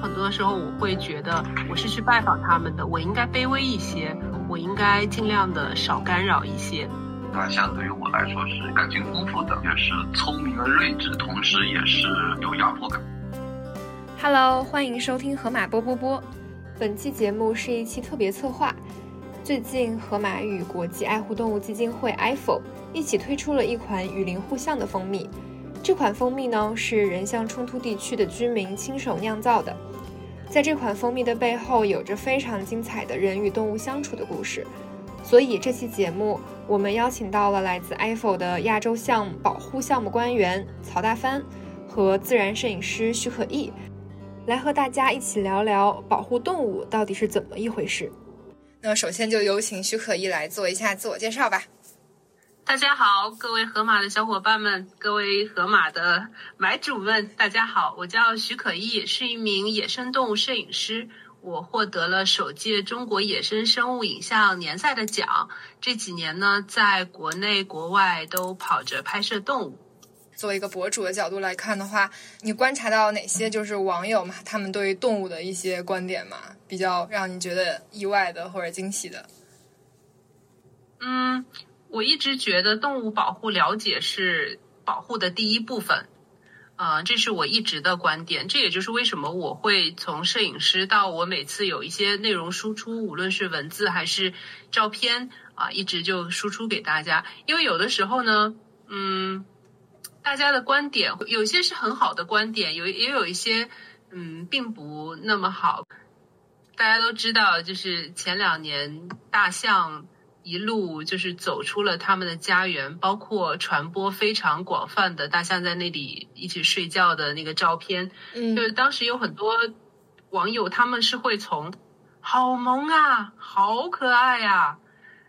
很多时候我会觉得我是去拜访他们的，我应该卑微一些，我应该尽量的少干扰一些。大象对于我来说是感情丰富的，也是聪明而睿智，同时也是有压迫感。Hello，欢迎收听河马波波波。本期节目是一期特别策划。最近，河马与国际爱护动物基金会 （IFO） 一起推出了一款与林互象的蜂蜜。这款蜂蜜呢，是人象冲突地区的居民亲手酿造的。在这款蜂蜜的背后，有着非常精彩的人与动物相处的故事。所以这期节目，我们邀请到了来自 IFO 的亚洲象保护项目官员曹大帆和自然摄影师徐可毅，来和大家一起聊聊保护动物到底是怎么一回事。那首先就有请徐可毅来做一下自我介绍吧。大家好，各位河马的小伙伴们，各位河马的买主们，大家好，我叫徐可毅，是一名野生动物摄影师。我获得了首届中国野生生物影像年赛的奖。这几年呢，在国内国外都跑着拍摄动物。作为一个博主的角度来看的话，你观察到哪些就是网友嘛，他们对于动物的一些观点嘛，比较让你觉得意外的或者惊喜的？嗯，我一直觉得动物保护了解是保护的第一部分。啊，这是我一直的观点，这也就是为什么我会从摄影师到我每次有一些内容输出，无论是文字还是照片啊，一直就输出给大家。因为有的时候呢，嗯，大家的观点有些是很好的观点，有也有一些嗯并不那么好。大家都知道，就是前两年大象。一路就是走出了他们的家园，包括传播非常广泛的大象在那里一起睡觉的那个照片。嗯，就是当时有很多网友，他们是会从“好萌啊，好可爱呀”，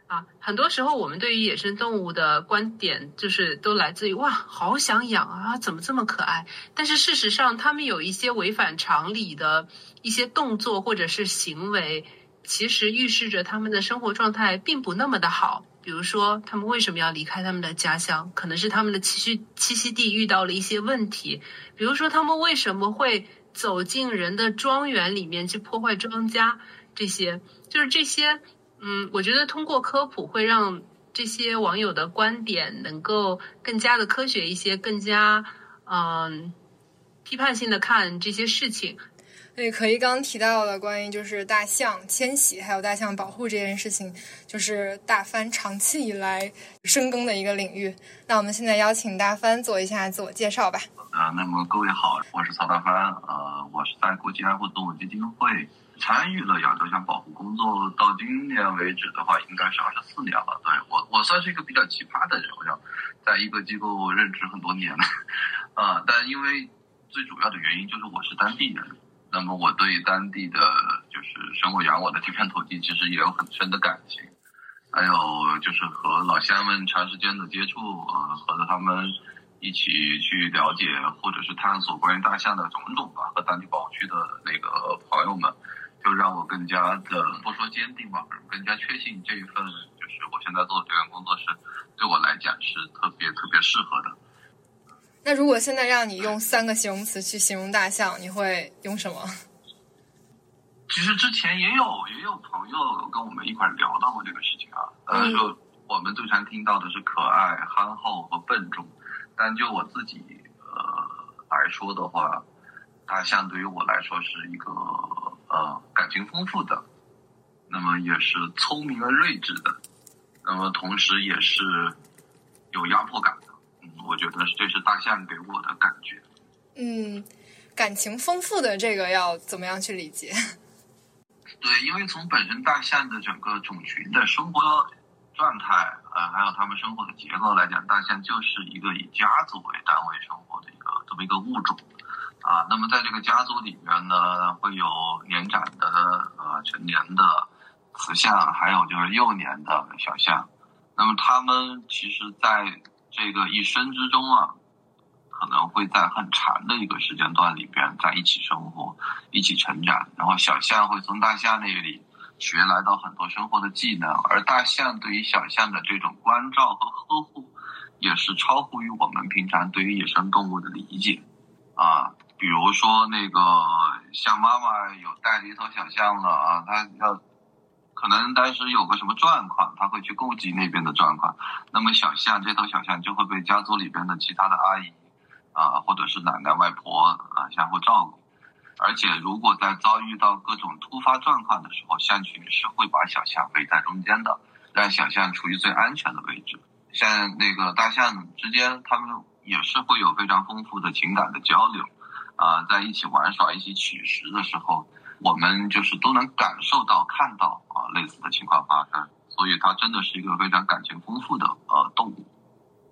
啊，很多时候我们对于野生动物的观点就是都来自于“哇，好想养啊，怎么这么可爱”。但是事实上，他们有一些违反常理的一些动作或者是行为。其实预示着他们的生活状态并不那么的好。比如说，他们为什么要离开他们的家乡？可能是他们的栖息栖息地遇到了一些问题。比如说，他们为什么会走进人的庄园里面去破坏庄稼？这些就是这些。嗯，我觉得通过科普会让这些网友的观点能够更加的科学一些，更加嗯批判性的看这些事情。对，可一刚提到的关于就是大象迁徙还有大象保护这件事情，就是大帆长期以来深耕的一个领域。那我们现在邀请大帆做一下自我介绍吧。啊，那么各位好，我是曹大帆，呃，我是在国际爱护动物基金会参与了亚洲象保护工作，到今年为止的话，应该是二十四年了。对我，我算是一个比较奇葩的人，我想在一个机构任职很多年了，啊，但因为最主要的原因就是我是当地人。那么我对当地的就是生我养我的这片土地，其实也有很深的感情。还有就是和老乡们长时间的接触，呃，和他们一起去了解或者是探索关于大象的种种吧，和当地保护区的那个朋友们，就让我更加的不说坚定吧，更加确信这一份就是我现在做的这份工作是对我来讲是特别特别适合的。那如果现在让你用三个形容词去形容大象，你会用什么？其实之前也有也有朋友跟我们一块聊到过这个事情啊，呃，就我们最常听到的是可爱、憨厚和笨重，但就我自己呃来说的话，大象对于我来说是一个呃感情丰富的，那么也是聪明而睿智的，那么同时也是有压迫感。我觉得这是大象给我的感觉。嗯，感情丰富的这个要怎么样去理解？对，因为从本身大象的整个种群的生活状态，呃，还有它们生活的结构来讲，大象就是一个以家族为单位生活的一个这么一个物种。啊，那么在这个家族里面呢，会有年长的呃成年的雌象，还有就是幼年的小象。那么它们其实，在这个一生之中啊，可能会在很长的一个时间段里边在一起生活，一起成长。然后小象会从大象那里学来到很多生活的技能，而大象对于小象的这种关照和呵护，也是超乎于我们平常对于野生动物的理解啊。比如说那个象妈妈有带着一头小象了啊，它要可能当时有个什么状况，他会去顾及那边的状况，那么小象这头小象就会被家族里边的其他的阿姨啊，或者是奶奶外婆啊相互照顾，而且如果在遭遇到各种突发状况的时候，象群是会把小象围在中间的，让小象处于最安全的位置。像那个大象之间，他们也是会有非常丰富的情感的交流。啊，在一起玩耍、一起取食的时候，我们就是都能感受到、看到啊类似的情况发生，所以它真的是一个非常感情丰富的呃动物。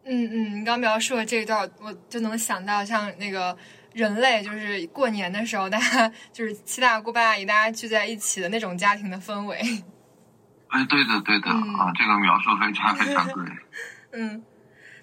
嗯嗯，你刚描述的这一段，我就能想到像那个人类，就是过年的时候，大家就是七大姑八大姨，大家聚在一起的那种家庭的氛围。哎，对的，对的啊，这个描述非常非常对。嗯。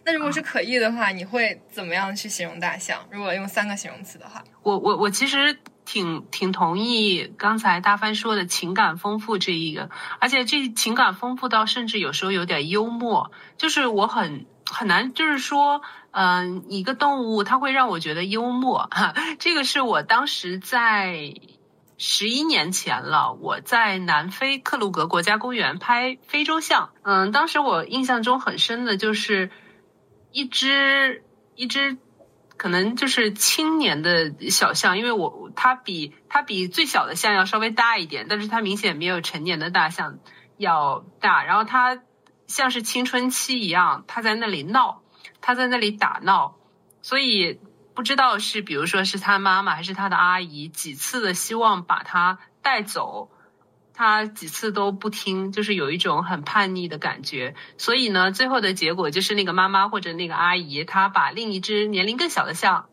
那如果是可意的话，你会怎么样去形容大象？如果用三个形容词的话，我我我其实挺挺同意刚才大帆说的情感丰富这一个，而且这情感丰富到甚至有时候有点幽默，就是我很很难，就是说，嗯，一个动物它会让我觉得幽默，哈，这个是我当时在十一年前了，我在南非克鲁格国家公园拍非洲象，嗯，当时我印象中很深的就是。一只一只，可能就是青年的小象，因为我它比它比最小的象要稍微大一点，但是它明显没有成年的大象要大。然后它像是青春期一样，它在那里闹，它在那里打闹，所以不知道是比如说是他妈妈还是他的阿姨几次的希望把它带走。他几次都不听，就是有一种很叛逆的感觉。所以呢，最后的结果就是那个妈妈或者那个阿姨，她把另一只年龄更小的象，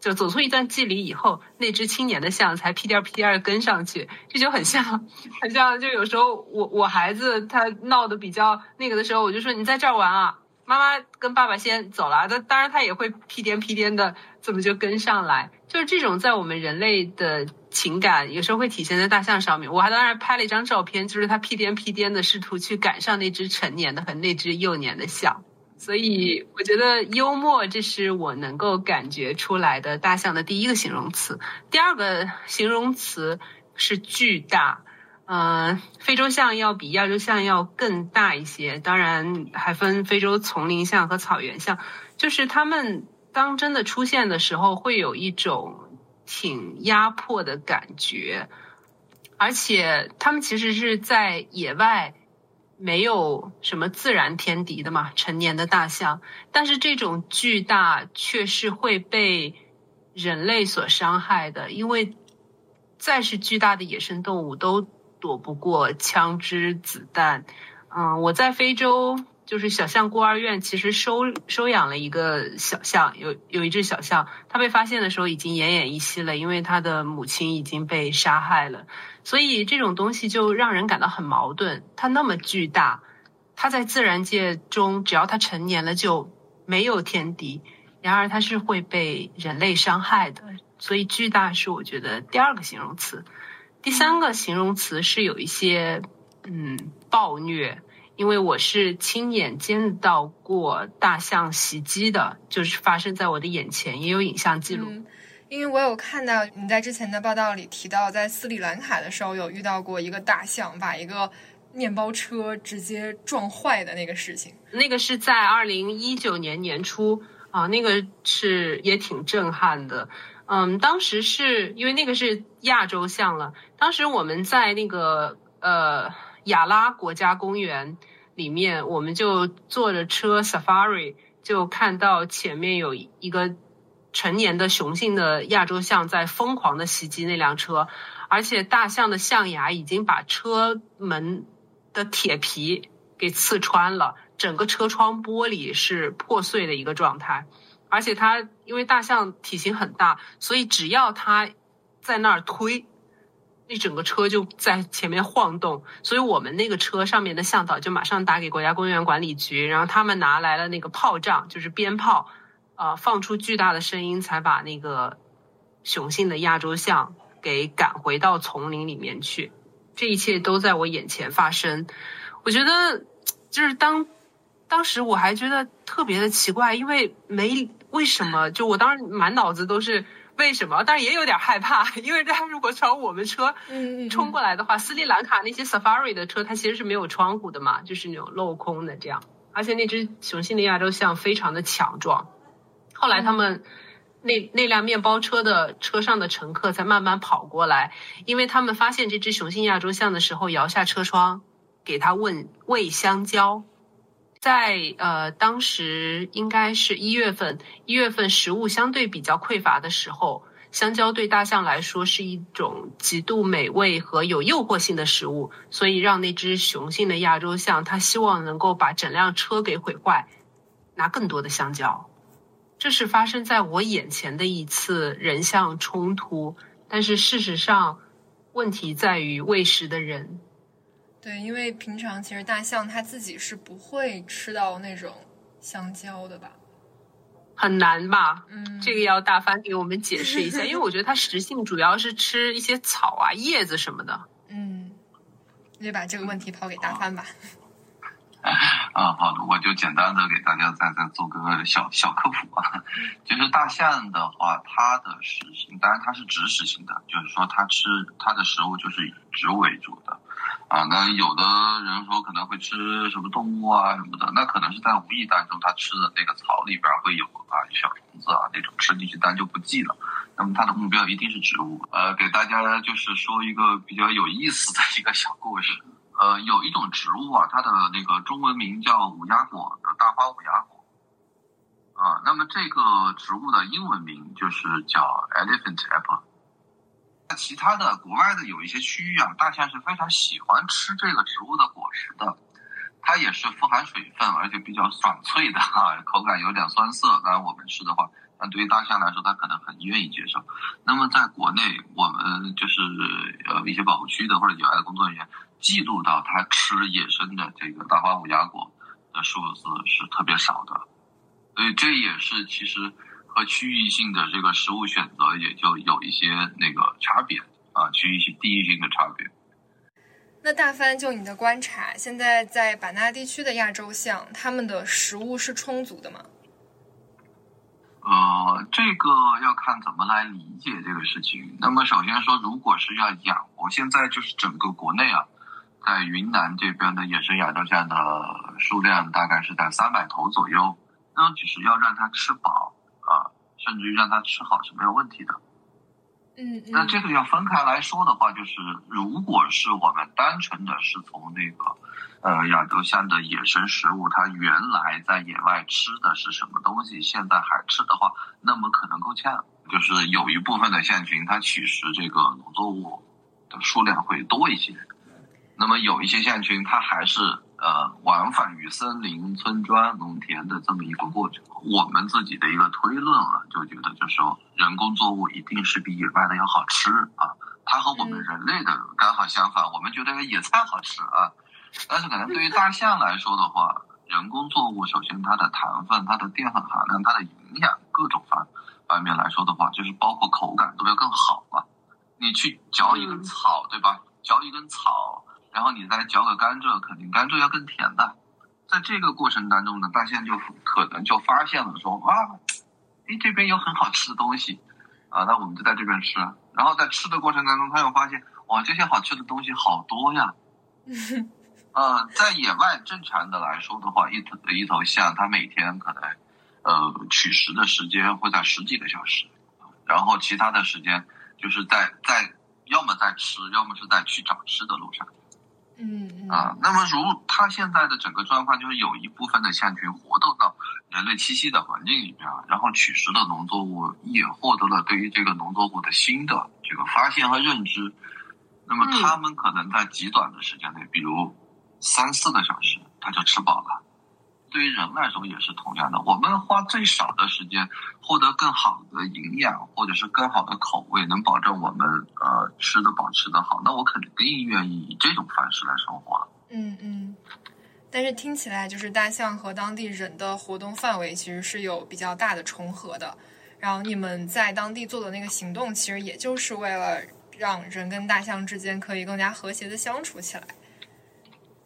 就走出一段距离以后，那只青年的象才屁颠屁颠跟上去。这就很像，很像。就有时候我我孩子他闹得比较那个的时候，我就说你在这儿玩啊，妈妈跟爸爸先走了。但当然他也会屁颠屁颠的，怎么就跟上来？就是这种在我们人类的。情感有时候会体现在大象上面，我还当然拍了一张照片，就是它屁颠屁颠的试图去赶上那只成年的和那只幼年的象，所以我觉得幽默，这是我能够感觉出来的大象的第一个形容词。第二个形容词是巨大，嗯，非洲象要比亚洲象要更大一些，当然还分非洲丛林象和草原象，就是它们当真的出现的时候，会有一种。挺压迫的感觉，而且他们其实是在野外，没有什么自然天敌的嘛。成年的大象，但是这种巨大却是会被人类所伤害的，因为再是巨大的野生动物都躲不过枪支子弹。嗯，我在非洲。就是小象孤儿院其实收收养了一个小象，有有一只小象，它被发现的时候已经奄奄一息了，因为它的母亲已经被杀害了。所以这种东西就让人感到很矛盾。它那么巨大，它在自然界中只要它成年了就没有天敌，然而它是会被人类伤害的。所以巨大是我觉得第二个形容词。第三个形容词是有一些嗯暴虐。因为我是亲眼见到过大象袭击的，就是发生在我的眼前，也有影像记录。因为我有看到你在之前的报道里提到，在斯里兰卡的时候有遇到过一个大象把一个面包车直接撞坏的那个事情。那个是在二零一九年年初啊，那个是也挺震撼的。嗯，当时是因为那个是亚洲象了，当时我们在那个呃。亚拉国家公园里面，我们就坐着车 safari，就看到前面有一个成年的雄性的亚洲象在疯狂的袭击那辆车，而且大象的象牙已经把车门的铁皮给刺穿了，整个车窗玻璃是破碎的一个状态，而且它因为大象体型很大，所以只要它在那儿推。那整个车就在前面晃动，所以我们那个车上面的向导就马上打给国家公园管理局，然后他们拿来了那个炮仗，就是鞭炮，呃，放出巨大的声音，才把那个雄性的亚洲象给赶回到丛林里面去。这一切都在我眼前发生，我觉得就是当当时我还觉得特别的奇怪，因为没为什么，就我当时满脑子都是。为什么？但是也有点害怕，因为他如果朝我们车冲过来的话，斯里兰卡那些 Safari 的车它其实是没有窗户的嘛，就是那种镂空的这样。而且那只雄性的亚洲象非常的强壮。后来他们那那辆面包车的车上的乘客才慢慢跑过来，因为他们发现这只雄性亚洲象的时候，摇下车窗给它问喂香蕉。在呃当时应该是一月份，一月份食物相对比较匮乏的时候。香蕉对大象来说是一种极度美味和有诱惑性的食物，所以让那只雄性的亚洲象，它希望能够把整辆车给毁坏，拿更多的香蕉。这是发生在我眼前的一次人象冲突，但是事实上，问题在于喂食的人。对，因为平常其实大象它自己是不会吃到那种香蕉的吧。很难吧？嗯，这个要大帆给我们解释一下，因为我觉得它食性主要是吃一些草啊、叶子什么的。嗯，那就把这个问题抛给大帆吧。啊，好的，我就简单的给大家再再做个小小科普啊。就是大象的话，它的食性，当然它是植食性的，就是说它吃它的食物就是以植物为主的。啊，那有的人说可能会吃什么动物啊什么的，那可能是在无意当中他吃的那个草里边会有啊小虫子啊那种吃进去，但就不记了。那么他的目标一定是植物。呃，给大家就是说一个比较有意思的一个小故事。呃，有一种植物啊，它的那个中文名叫五鸦果，大花五鸦果。啊，那么这个植物的英文名就是叫 elephant apple。其他的国外的有一些区域啊，大象是非常喜欢吃这个植物的果实的，它也是富含水分，而且比较爽脆的啊，口感有点酸涩。当然我们吃的话，那对于大象来说，它可能很愿意接受。那么在国内，我们就是呃一些保护区的或者野外的工作人员记录到，它吃野生的这个大花五芽果的数字是特别少的，所以这也是其实。和区域性的这个食物选择也就有一些那个差别啊，区域性、地域性的差别。那大帆，就你的观察，现在在版纳地区的亚洲象，它们的食物是充足的吗？呃，这个要看怎么来理解这个事情。那么首先说，如果是要养活，现在就是整个国内啊，在云南这边的野生亚洲象的数量大概是在三百头左右，那只是要让它吃饱。啊，甚至于让它吃好是没有问题的。嗯，那这个要分开来说的话，就是如果是我们单纯的是从那个呃亚洲象的野生食物，它原来在野外吃的是什么东西，现在还吃的话，那么可能够呛。就是有一部分的象群，它取食这个农作物的数量会多一些。那么有一些象群，它还是呃往返于森林、村庄、农田的这么一个过程。我们自己的一个推论啊，就觉得就是说，人工作物一定是比野外的要好吃啊。它和我们人类的刚好相反，我们觉得野菜好吃啊。但是可能对于大象来说的话，人工作物首先它的糖分、它的淀粉含量、它的营养各种方方面来说的话，就是包括口感都要更好嘛。你去嚼一根草，对吧？嚼一根草。然后你再嚼个甘蔗，肯定甘蔗要更甜的。在这个过程当中呢，大象就可能就发现了说啊，哎这边有很好吃的东西啊，那我们就在这边吃。然后在吃的过程当中，他又发现哇，这些好吃的东西好多呀。呃，在野外正常的来说的话，一头一头象它每天可能呃取食的时间会在十几个小时，然后其他的时间就是在在要么在吃，要么是在去找吃的路上。嗯啊，那么如它现在的整个状况就是有一部分的象群活动到人类栖息的环境里面，然后取食的农作物也获得了对于这个农作物的新的这个发现和认知，那么他们可能在极短的时间内，比如三四个小时，他就吃饱了。对于人来说也是同样的，我们花最少的时间获得更好的营养，或者是更好的口味，能保证我们呃吃的保持的好，那我肯定愿意以这种方式来生活。嗯嗯，但是听起来就是大象和当地人的活动范围其实是有比较大的重合的，然后你们在当地做的那个行动，其实也就是为了让人跟大象之间可以更加和谐的相处起来。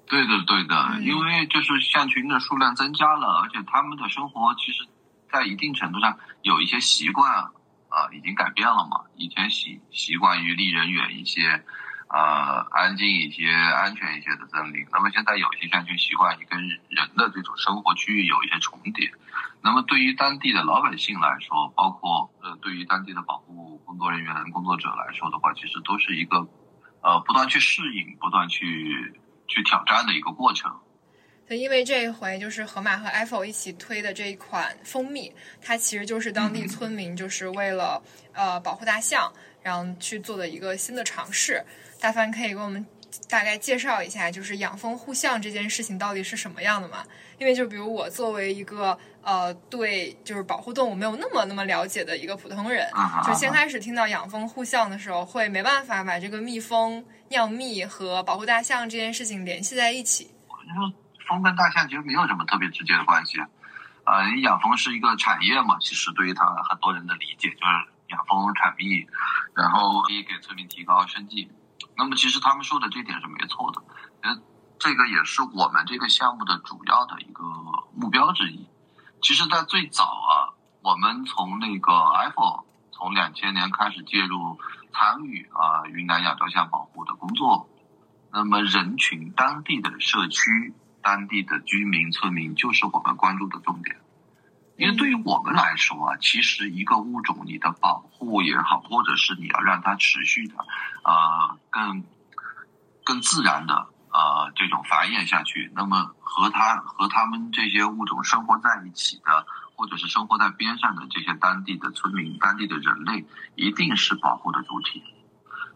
对的，对的，因为就是象群的数量增加了，而且他们的生活其实，在一定程度上有一些习惯，啊，已经改变了嘛。以前习习惯于离人远一些，呃，安静一些、安全一些的森林。那么现在有些象群习惯于跟人的这种生活区域有一些重叠。那么对于当地的老百姓来说，包括呃，对于当地的保护工作人员、工作者来说的话，其实都是一个呃，不断去适应、不断去去挑战的一个过程。对，因为这一回就是盒马和 Apple 一起推的这一款蜂蜜，它其实就是当地村民就是为了呃保护大象，然后去做的一个新的尝试。大凡可以给我们大概介绍一下，就是养蜂护象这件事情到底是什么样的嘛？因为就比如我作为一个呃对就是保护动物没有那么那么了解的一个普通人，就先开始听到养蜂护象的时候，会没办法把这个蜜蜂酿蜜和保护大象这件事情联系在一起。蜂跟大象其实没有什么特别直接的关系，啊，养蜂是一个产业嘛，其实对于它很多人的理解就是养蜂产蜜，然后可以给村民提高生计。那么其实他们说的这点是没错的，呃，这个也是我们这个项目的主要的一个目标之一。其实，在最早啊，我们从那个 iPhone 从两千年开始介入参与啊云南亚洲象保护的工作，那么人群当地的社区。当地的居民、村民就是我们关注的重点，因为对于我们来说啊，其实一个物种你的保护也好，或者是你要让它持续的，呃，更更自然的呃这种繁衍下去，那么和它和他们这些物种生活在一起的，或者是生活在边上的这些当地的村民、当地的人类，一定是保护的主体。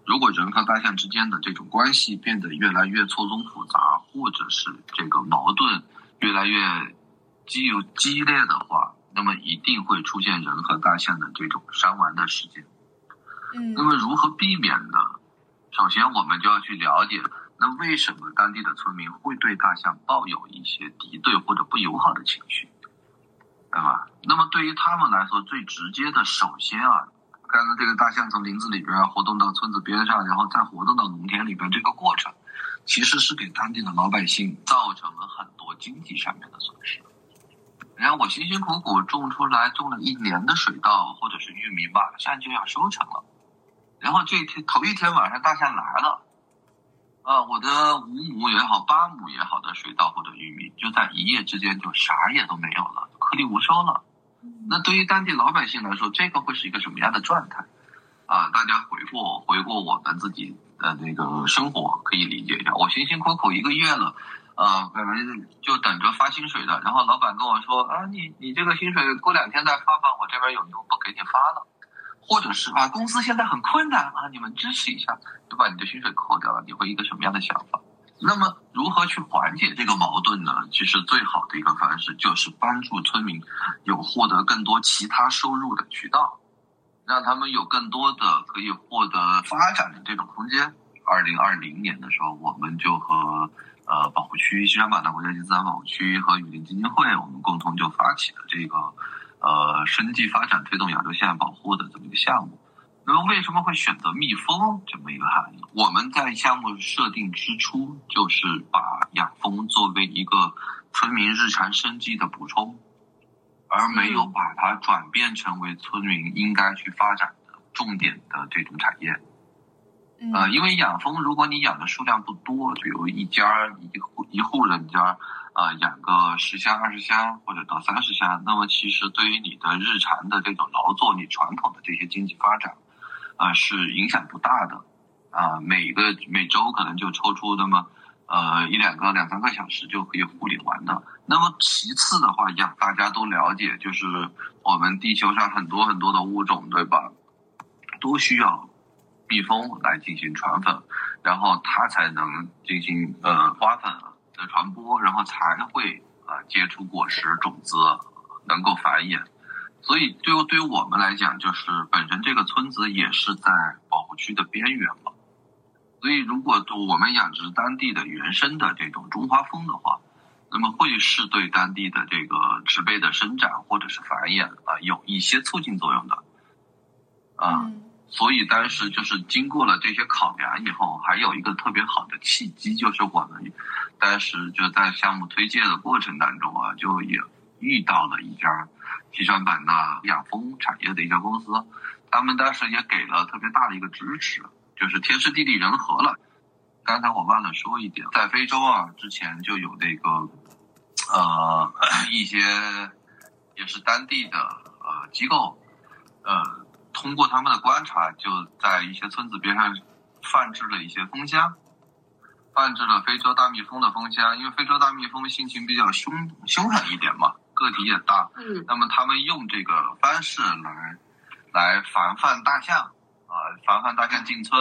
如果人和大象之间的这种关系变得越来越错综复杂，或者是这个矛盾越来越激有激烈的话，那么一定会出现人和大象的这种伤亡的事件。嗯，那么如何避免呢？首先，我们就要去了解，那为什么当地的村民会对大象抱有一些敌对或者不友好的情绪，对吧？那么对于他们来说，最直接的，首先啊。刚才这个大象从林子里边活动到村子边上，然后再活动到农田里边，这个过程其实是给当地的老百姓造成了很多经济上面的损失。然后我辛辛苦苦种出来种了一年的水稻或者是玉米，马上就要收成了。然后这天头一天晚上大象来了，啊，我的五亩也好，八亩也好的水稻或者玉米，就在一夜之间就啥也都没有了，颗粒无收了。那对于当地老百姓来说，这个会是一个什么样的状态？啊，大家回过回过我们自己的那个生活，可以理解一下。我辛辛苦苦一个月了，呃，本来就等着发薪水的，然后老板跟我说啊，你你这个薪水过两天再发吧，我这边有牛不给你发了，或者是啊，公司现在很困难啊，你们支持一下，就把你的薪水扣掉了，你会一个什么样的想法？那么，如何去缓解这个矛盾呢？其实最好的一个方式就是帮助村民有获得更多其他收入的渠道，让他们有更多的可以获得发展的这种空间。二零二零年的时候，我们就和呃保护区西双版纳国家级自然保护区和雨林基金会，我们共同就发起了这个呃生计发展推动亚洲象保护的这么一个项目。那么为什么会选择蜜蜂这么一个含义？我们在项目设定之初，就是把养蜂作为一个村民日常生计的补充，而没有把它转变成为村民应该去发展的重点的这种产业。呃，因为养蜂，如果你养的数量不多，比如一家一户一户人家，呃，养个十箱、二十箱或者到三十箱，那么其实对于你的日常的这种劳作，你传统的这些经济发展。啊，是影响不大的，啊，每个每周可能就抽出那么呃一两个、两三个小时就可以护理完的。那么其次的话，养大家都了解，就是我们地球上很多很多的物种，对吧？都需要蜜蜂来进行传粉，然后它才能进行呃花粉的传播，然后才会啊结出果实、种子，能够繁衍。所以，对于对于我们来讲，就是本身这个村子也是在保护区的边缘嘛。所以，如果我们养殖当地的原生的这种中华蜂的话，那么会是对当地的这个植被的生长或者是繁衍啊有一些促进作用的。啊，所以当时就是经过了这些考量以后，还有一个特别好的契机，就是我们当时就在项目推介的过程当中啊，就也遇到了一家。西双版纳养蜂产业的一家公司，他们当时也给了特别大的一个支持，就是天时地利人和了。刚才我忘了说一点，在非洲啊，之前就有那个呃一些也是当地的呃机构，呃通过他们的观察，就在一些村子边上放置了一些蜂箱，放置了非洲大蜜蜂的蜂箱，因为非洲大蜜蜂性情比较凶凶狠一点嘛，个体也大，嗯那么他们用这个方式来来防范大象啊，防范大象进村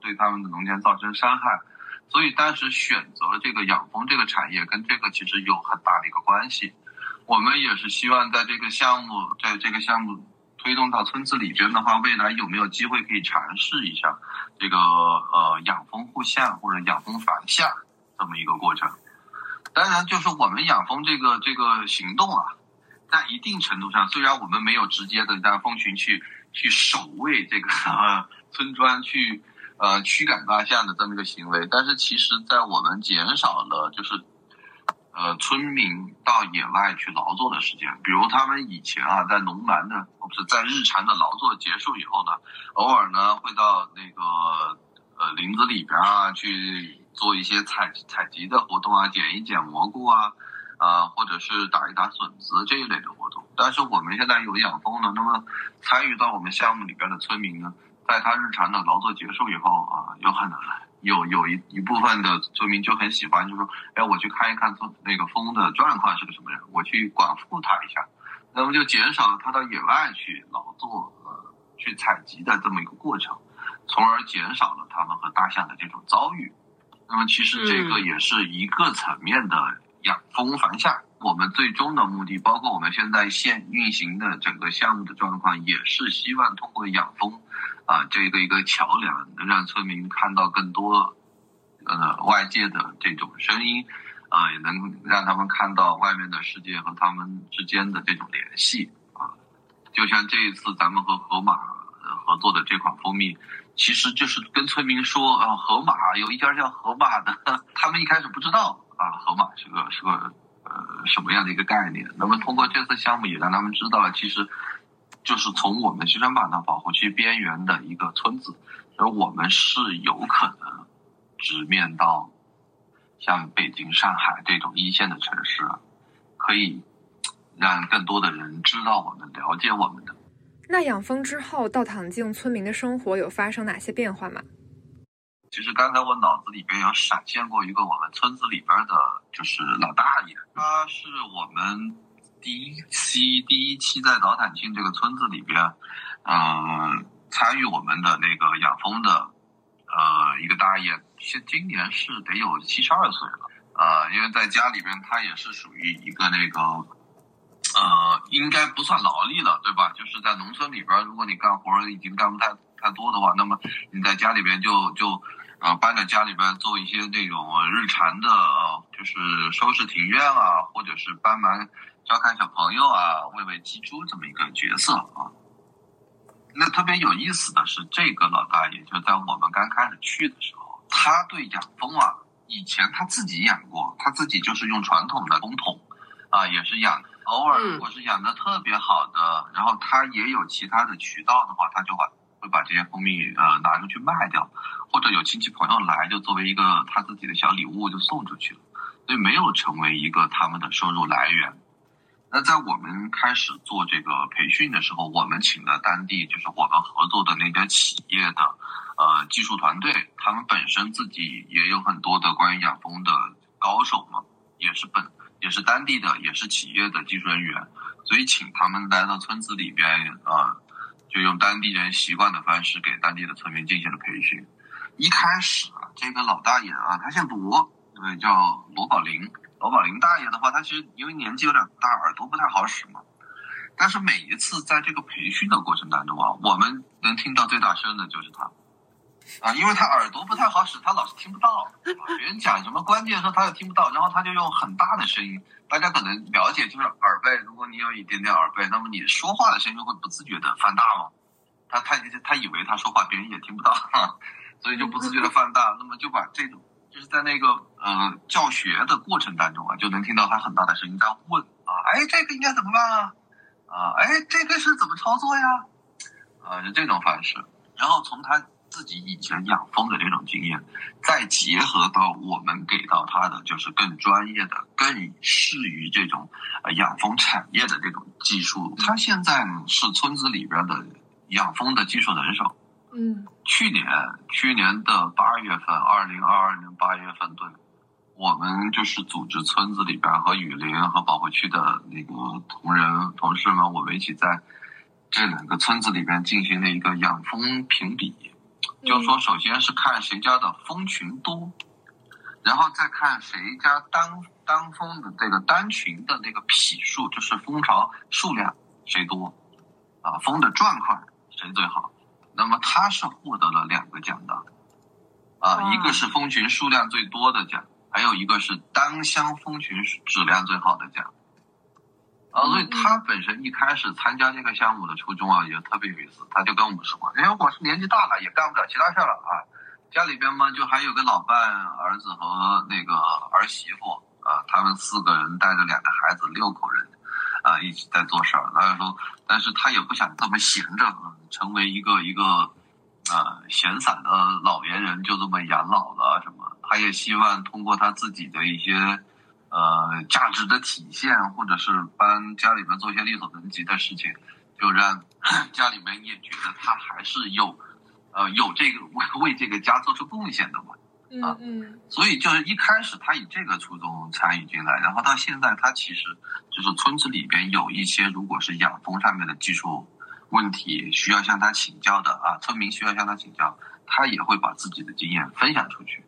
对他们的农田造成伤害。所以当时选择这个养蜂这个产业，跟这个其实有很大的一个关系。我们也是希望在这个项目，在这个项目推动到村子里边的话，未来有没有机会可以尝试一下这个呃养蜂护巷或者养蜂防夏这么一个过程。当然，就是我们养蜂这个这个行动啊，在一定程度上，虽然我们没有直接的让蜂群去去守卫这个、呃、村庄去呃驱赶大象的这么一个行为，但是其实，在我们减少了就是呃村民到野外去劳作的时间，比如他们以前啊在农忙的，不是在日常的劳作结束以后呢，偶尔呢会到那个呃林子里边啊去做一些采采集的活动啊，捡一捡蘑菇啊。啊，或者是打一打笋子这一类的活动，但是我们现在有养蜂了，那么参与到我们项目里边的村民呢，在他日常的劳作结束以后啊，有很有有一一部分的村民就很喜欢，就说，哎，我去看一看村那个风的状况是个什么样，我去管护他一下，那么就减少了他到野外去劳作呃去采集的这么一个过程，从而减少了他们和大象的这种遭遇。那么其实这个也是一个层面的。养蜂防夏，我们最终的目的，包括我们现在现运行的整个项目的状况，也是希望通过养蜂，啊，这个一个桥梁，能让村民看到更多，呃，外界的这种声音，啊，也能让他们看到外面的世界和他们之间的这种联系，啊，就像这一次咱们和河马合作的这款蜂蜜。其实就是跟村民说啊，河马有一家叫河马的，他们一开始不知道啊，河马是个是个呃什么样的一个概念。那么通过这次项目也让他们知道了，其实就是从我们西双版纳保护区边缘的一个村子，而我们是有可能直面到像北京、上海这种一线的城市，可以让更多的人知道我们、了解我们的。那养蜂之后，到唐境村民的生活有发生哪些变化吗？其实刚才我脑子里边有闪现过一个我们村子里边的，就是老大爷，他是我们第一期第一期在老坦庆这个村子里边，嗯、参与我们的那个养蜂的，呃，一个大爷，现今年是得有七十二岁了，呃，因为在家里边他也是属于一个那个。呃，应该不算劳力了，对吧？就是在农村里边，如果你干活已经干不太太多的话，那么你在家里边就就呃帮着家里边做一些这种日常的，呃，就是收拾庭院啊，或者是帮忙照看小朋友啊，喂喂鸡猪这么一个角色啊。那特别有意思的是，这个老大爷就在我们刚开始去的时候，他对养蜂啊，以前他自己养过，他自己就是用传统的蜂桶啊，也是养。偶尔如果是养的特别好的，然后他也有其他的渠道的话，他就把会把这些蜂蜜呃拿出去卖掉，或者有亲戚朋友来就作为一个他自己的小礼物就送出去了，所以没有成为一个他们的收入来源。那在我们开始做这个培训的时候，我们请了当地就是我们合作的那家企业的呃技术团队，他们本身自己也有很多的关于养蜂的高手嘛，也是本。也是当地的，也是企业的技术人员，所以请他们来到村子里边，呃，就用当地人习惯的方式给当地的村民进行了培训。一开始啊，这个老大爷啊，他姓罗，对，叫罗宝林。罗宝林大爷的话，他其实因为年纪有点大，耳朵不太好使嘛。但是每一次在这个培训的过程当中啊，我们能听到最大声的就是他。啊，因为他耳朵不太好使，他老是听不到。别人讲什么关键时候他又听不到，然后他就用很大的声音。大家可能了解，就是耳背。如果你有一点点耳背，那么你说话的声音会不自觉的放大嘛。他他他以为他说话别人也听不到，所以就不自觉的放大。那么就把这种就是在那个呃教学的过程当中啊，就能听到他很大的声音在问啊，哎，这个应该怎么办啊？啊，哎，这个是怎么操作呀？啊，是这种方式。然后从他自己以前养蜂的这种经验，再结合到我们给到他的就是更专业的、更适于这种呃养蜂产业的这种技术。他现在是村子里边的养蜂的技术能手。嗯，去年去年的八月份，二零二二年八月份，对，我们就是组织村子里边和雨林和保护区的那个同仁同事们，我们一起在这两个村子里边进行了一个养蜂评比，就说首先是看谁家的蜂群多，然后再看谁家单单蜂的这个单群的那个匹数，就是蜂巢数量谁多，啊，蜂的状况谁最好。那么他是获得了两个奖的，啊，一个是蜂群数量最多的奖，还有一个是单箱蜂群质量最好的奖，啊，所以他本身一开始参加这个项目的初衷啊，也特别有意思。他就跟我们说，因为我是年纪大了，也干不了其他事儿了啊，家里边嘛就还有个老伴儿子和那个儿媳妇啊，他们四个人带着两个孩子，六口人。啊，一起在做事儿。他说，但是他也不想这么闲着，成为一个一个啊闲散的老年人，就这么养老了什么。他也希望通过他自己的一些呃价值的体现，或者是帮家里面做一些力所能及的事情，就让家里面也觉得他还是有呃有这个为为这个家做出贡献的嘛。啊嗯，所以就是一开始他以这个初衷参与进来，然后到现在他其实就是村子里边有一些如果是养蜂上面的技术问题需要向他请教的啊，村民需要向他请教，他也会把自己的经验分享出去。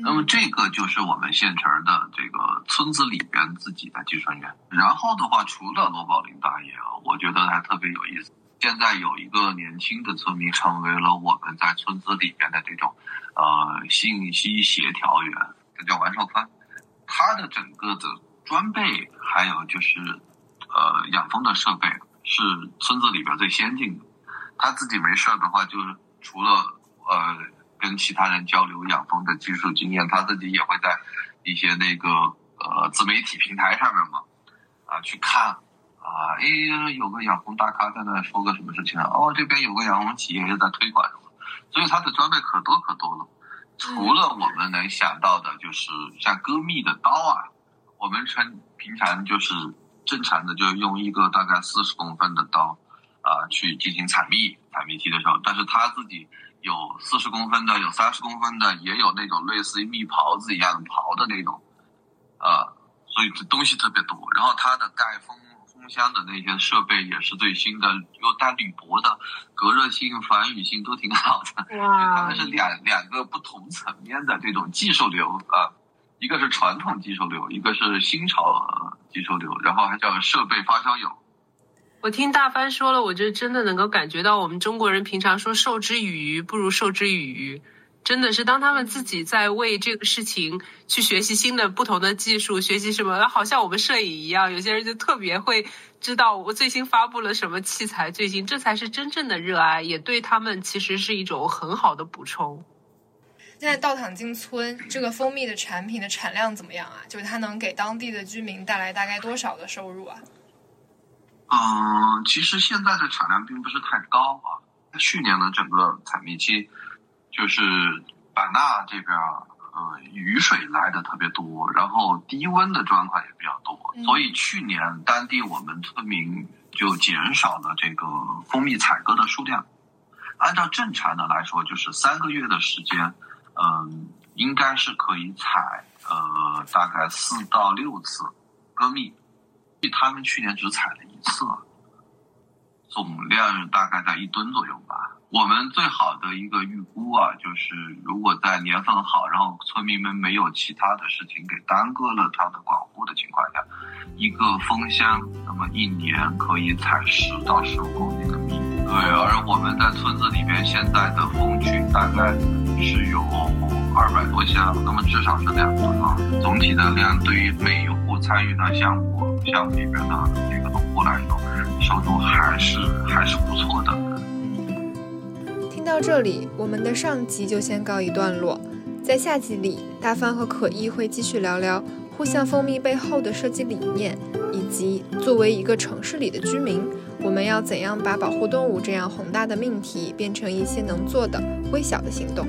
那么这个就是我们县城的这个村子里边自己的技术人员。然后的话，除了罗宝林大爷啊，我觉得还特别有意思。现在有一个年轻的村民成为了我们在村子里边的这种呃信息协调员，他叫王少宽。他的整个的装备还有就是呃养蜂的设备是村子里边最先进的。他自己没事儿的话，就是除了呃跟其他人交流养蜂的技术经验，他自己也会在一些那个呃自媒体平台上面嘛啊去看。啊，哎，有个养蜂大咖在那说个什么事情啊？哦，这边有个养蜂企业又在推广什么，所以他的装备可多可多了。除了我们能想到的，就是像割蜜的刀啊，我们常平常就是正常的，就用一个大概四十公分的刀啊去进行采蜜，采蜜期的时候，但是他自己有四十公分的，有三十公分的，也有那种类似于蜜袍子一样的袍的那种，啊，所以这东西特别多。然后它的盖封。箱的那些设备也是最新的，又带铝箔的，隔热性、防雨性都挺好的。哇！他们是两两个不同层面的这种技术流啊，一个是传统技术流，一个是新潮技术流，然后还叫设备发烧友。我听大帆说了，我就真的能够感觉到，我们中国人平常说授之以鱼不如授之以渔。真的是，当他们自己在为这个事情去学习新的、不同的技术，学习什么，好像我们摄影一样，有些人就特别会知道我最新发布了什么器材，最新，这才是真正的热爱，也对他们其实是一种很好的补充。现在稻躺金村这个蜂蜜的产品的产量怎么样啊？就是它能给当地的居民带来大概多少的收入啊？嗯，其实现在的产量并不是太高啊，去年的整个采蜜期。就是版纳这边，呃，雨水来的特别多，然后低温的状况也比较多，所以去年当地我们村民就减少了这个蜂蜜采割的数量。按照正常的来说，就是三个月的时间，嗯，应该是可以采呃大概四到六次割蜜，他们去年只采了一次，总量大概在一吨左右吧。我们最好的一个预估啊，就是如果在年份好，然后村民们没有其他的事情给耽搁了它的管护的情况下，一个蜂箱那么一年可以采十到十五公斤的蜜。对，而我们在村子里面现在的蜂群大概是有二百多箱，那么至少是两吨啊。总体的量对于每一户参与的项目像里边的这个农户来说，收入还是还是不错的。听到这里，我们的上集就先告一段落。在下集里，大帆和可意会继续聊聊互相蜂蜜背后的设计理念，以及作为一个城市里的居民，我们要怎样把保护动物这样宏大的命题变成一些能做的微小的行动。